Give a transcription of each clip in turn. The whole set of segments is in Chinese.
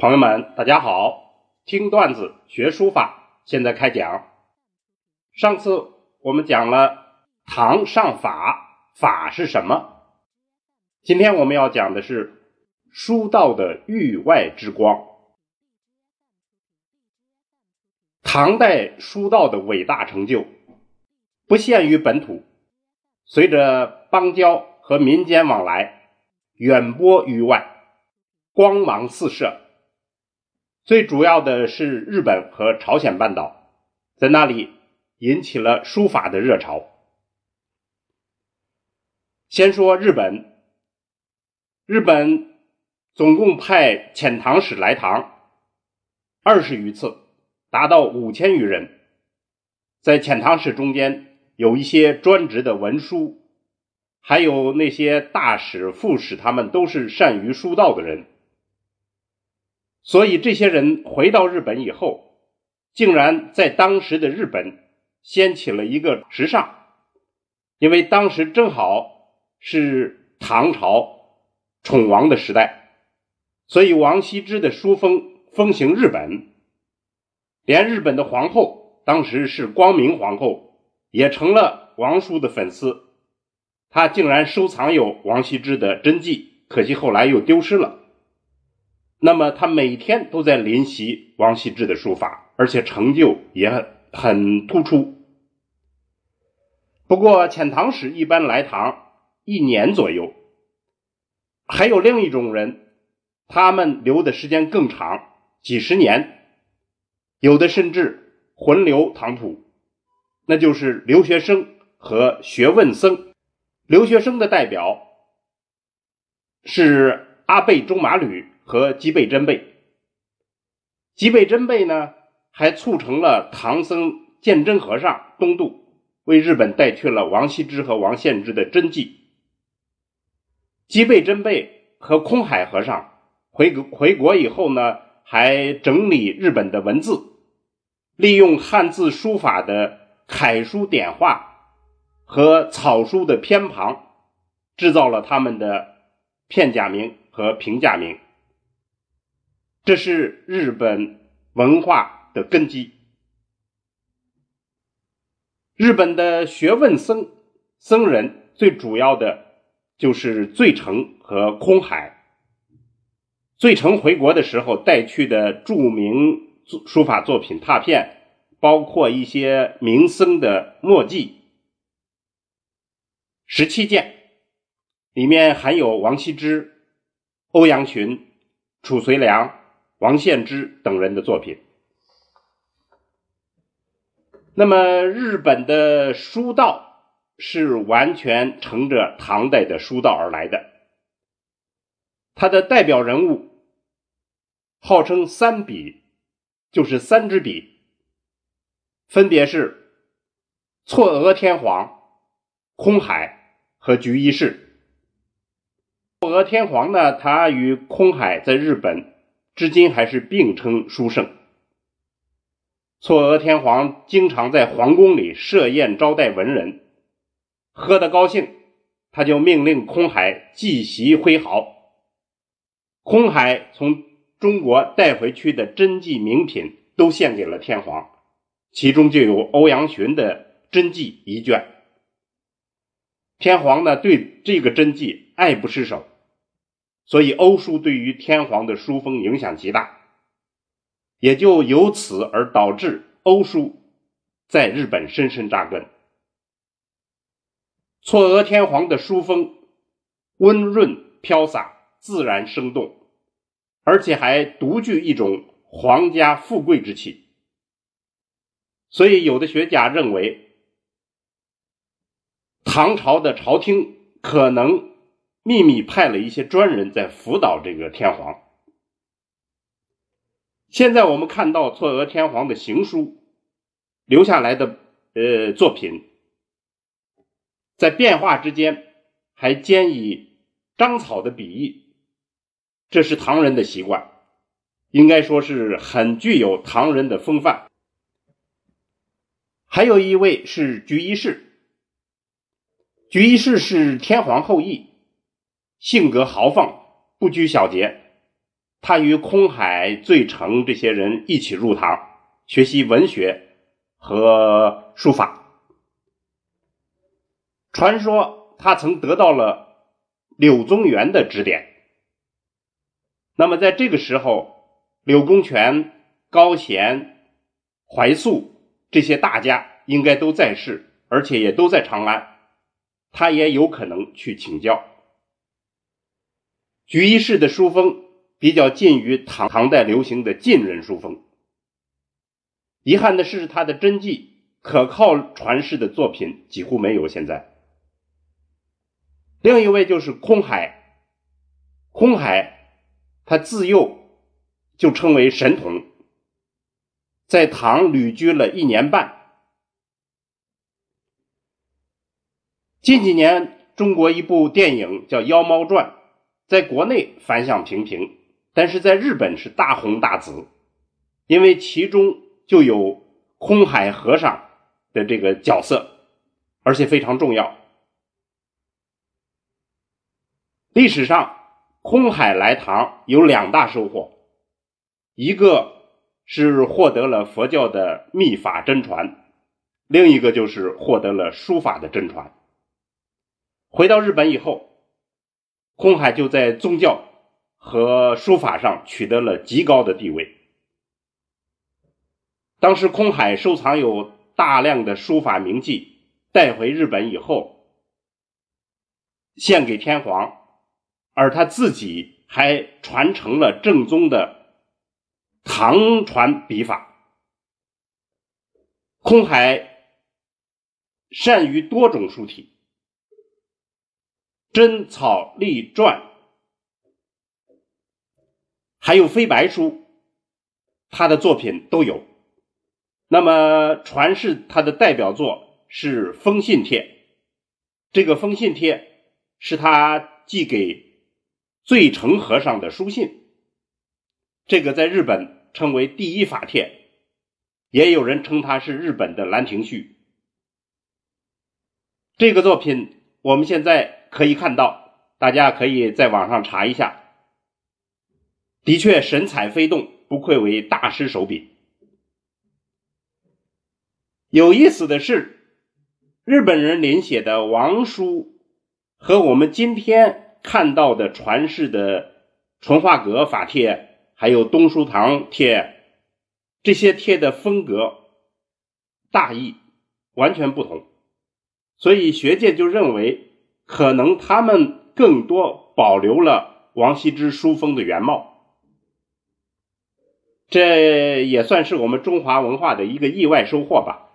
朋友们，大家好！听段子学书法，现在开讲。上次我们讲了唐上法，法是什么？今天我们要讲的是书道的域外之光。唐代书道的伟大成就不限于本土，随着邦交和民间往来，远播域外，光芒四射。最主要的是日本和朝鲜半岛，在那里引起了书法的热潮。先说日本，日本总共派遣唐使来唐二十余次，达到五千余人。在遣唐使中间，有一些专职的文书，还有那些大使、副使，他们都是善于书道的人。所以这些人回到日本以后，竟然在当时的日本掀起了一个时尚，因为当时正好是唐朝宠王的时代，所以王羲之的书风风行日本，连日本的皇后当时是光明皇后，也成了王叔的粉丝，他竟然收藏有王羲之的真迹，可惜后来又丢失了。那么他每天都在临习王羲之的书法，而且成就也很很突出。不过遣唐使一般来唐一年左右，还有另一种人，他们留的时间更长，几十年，有的甚至魂留唐土，那就是留学生和学问僧。留学生的代表是阿倍仲麻吕。和吉备真备，吉备真备呢，还促成了唐僧鉴真和尚东渡，为日本带去了王羲之和王献之的真迹。吉备真备和空海和尚回回国以后呢，还整理日本的文字，利用汉字书法的楷书点画和草书的偏旁，制造了他们的片假名和平假名。这是日本文化的根基。日本的学问僧僧人最主要的就是醉澄和空海。醉澄回国的时候带去的著名书法作品拓片，包括一些名僧的墨迹，十七件，里面含有王羲之、欧阳询、褚遂良。王献之等人的作品。那么，日本的书道是完全乘着唐代的书道而来的。他的代表人物号称三笔，就是三支笔，分别是嵯峨天皇、空海和菊一世。嵯峨天皇呢，他与空海在日本。至今还是并称书圣。嵯峨天皇经常在皇宫里设宴招待文人，喝得高兴，他就命令空海祭席挥毫。空海从中国带回去的真迹名品都献给了天皇，其中就有欧阳询的真迹一卷。天皇呢，对这个真迹爱不释手。所以欧书对于天皇的书风影响极大，也就由此而导致欧书在日本深深扎根。嵯峨天皇的书风温润飘洒、自然生动，而且还独具一种皇家富贵之气。所以有的学家认为，唐朝的朝廷可能。秘密派了一些专人在辅导这个天皇。现在我们看到嵯峨天皇的行书留下来的呃作品，在变化之间还兼以章草的笔意，这是唐人的习惯，应该说是很具有唐人的风范。还有一位是菊一世，菊一世是天皇后裔。性格豪放，不拘小节，他与空海、醉澄这些人一起入唐学习文学和书法。传说他曾得到了柳宗元的指点。那么在这个时候，柳公权、高贤、怀素这些大家应该都在世，而且也都在长安，他也有可能去请教。举一世的书风比较近于唐唐代流行的晋人书风。遗憾的是，他的真迹可靠传世的作品几乎没有。现在，另一位就是空海。空海他自幼就称为神童，在唐旅居了一年半。近几年，中国一部电影叫《妖猫传》。在国内反响平平，但是在日本是大红大紫，因为其中就有空海和尚的这个角色，而且非常重要。历史上，空海来唐有两大收获，一个是获得了佛教的秘法真传，另一个就是获得了书法的真传。回到日本以后。空海就在宗教和书法上取得了极高的地位。当时空海收藏有大量的书法名迹，带回日本以后，献给天皇，而他自己还传承了正宗的唐传笔法。空海善于多种书体。真草隶篆，还有飞白书，他的作品都有。那么传世他的代表作是《封信帖》，这个《封信帖》是他寄给醉澄和尚的书信，这个在日本称为第一法帖，也有人称它是日本的《兰亭序》。这个作品我们现在。可以看到，大家可以在网上查一下，的确神采飞动，不愧为大师手笔。有意思的是，日本人临写的王书和我们今天看到的传世的淳化阁法帖，还有东书堂帖，这些帖的风格大意完全不同，所以学界就认为。可能他们更多保留了王羲之书风的原貌，这也算是我们中华文化的一个意外收获吧。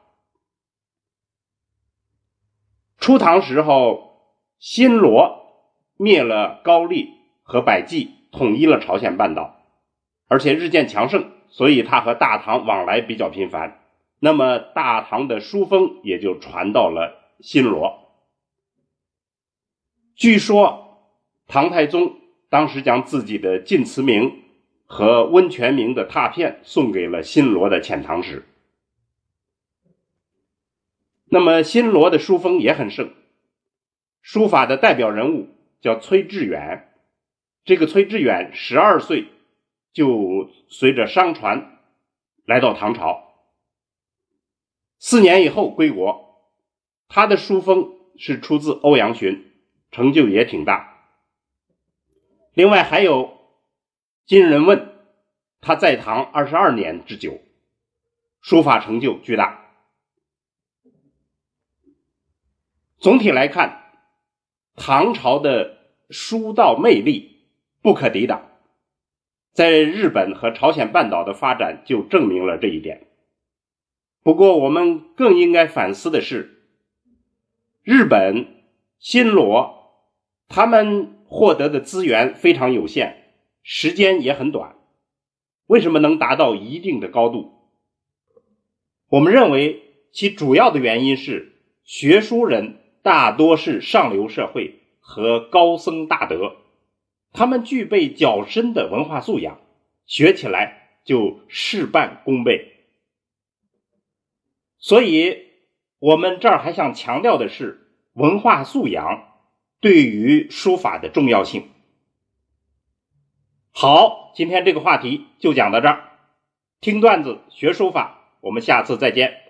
初唐时候，新罗灭了高丽和百济，统一了朝鲜半岛，而且日渐强盛，所以他和大唐往来比较频繁。那么大唐的书风也就传到了新罗。据说唐太宗当时将自己的晋祠铭和温泉铭的拓片送给了新罗的遣唐使。那么新罗的书风也很盛，书法的代表人物叫崔致远。这个崔致远十二岁就随着商船来到唐朝，四年以后归国。他的书风是出自欧阳询。成就也挺大。另外还有金人问，他在唐二十二年之久，书法成就巨大。总体来看，唐朝的书道魅力不可抵挡，在日本和朝鲜半岛的发展就证明了这一点。不过，我们更应该反思的是，日本、新罗。他们获得的资源非常有限，时间也很短。为什么能达到一定的高度？我们认为其主要的原因是学书人大多是上流社会和高僧大德，他们具备较深的文化素养，学起来就事半功倍。所以，我们这儿还想强调的是文化素养。对于书法的重要性，好，今天这个话题就讲到这儿。听段子学书法，我们下次再见。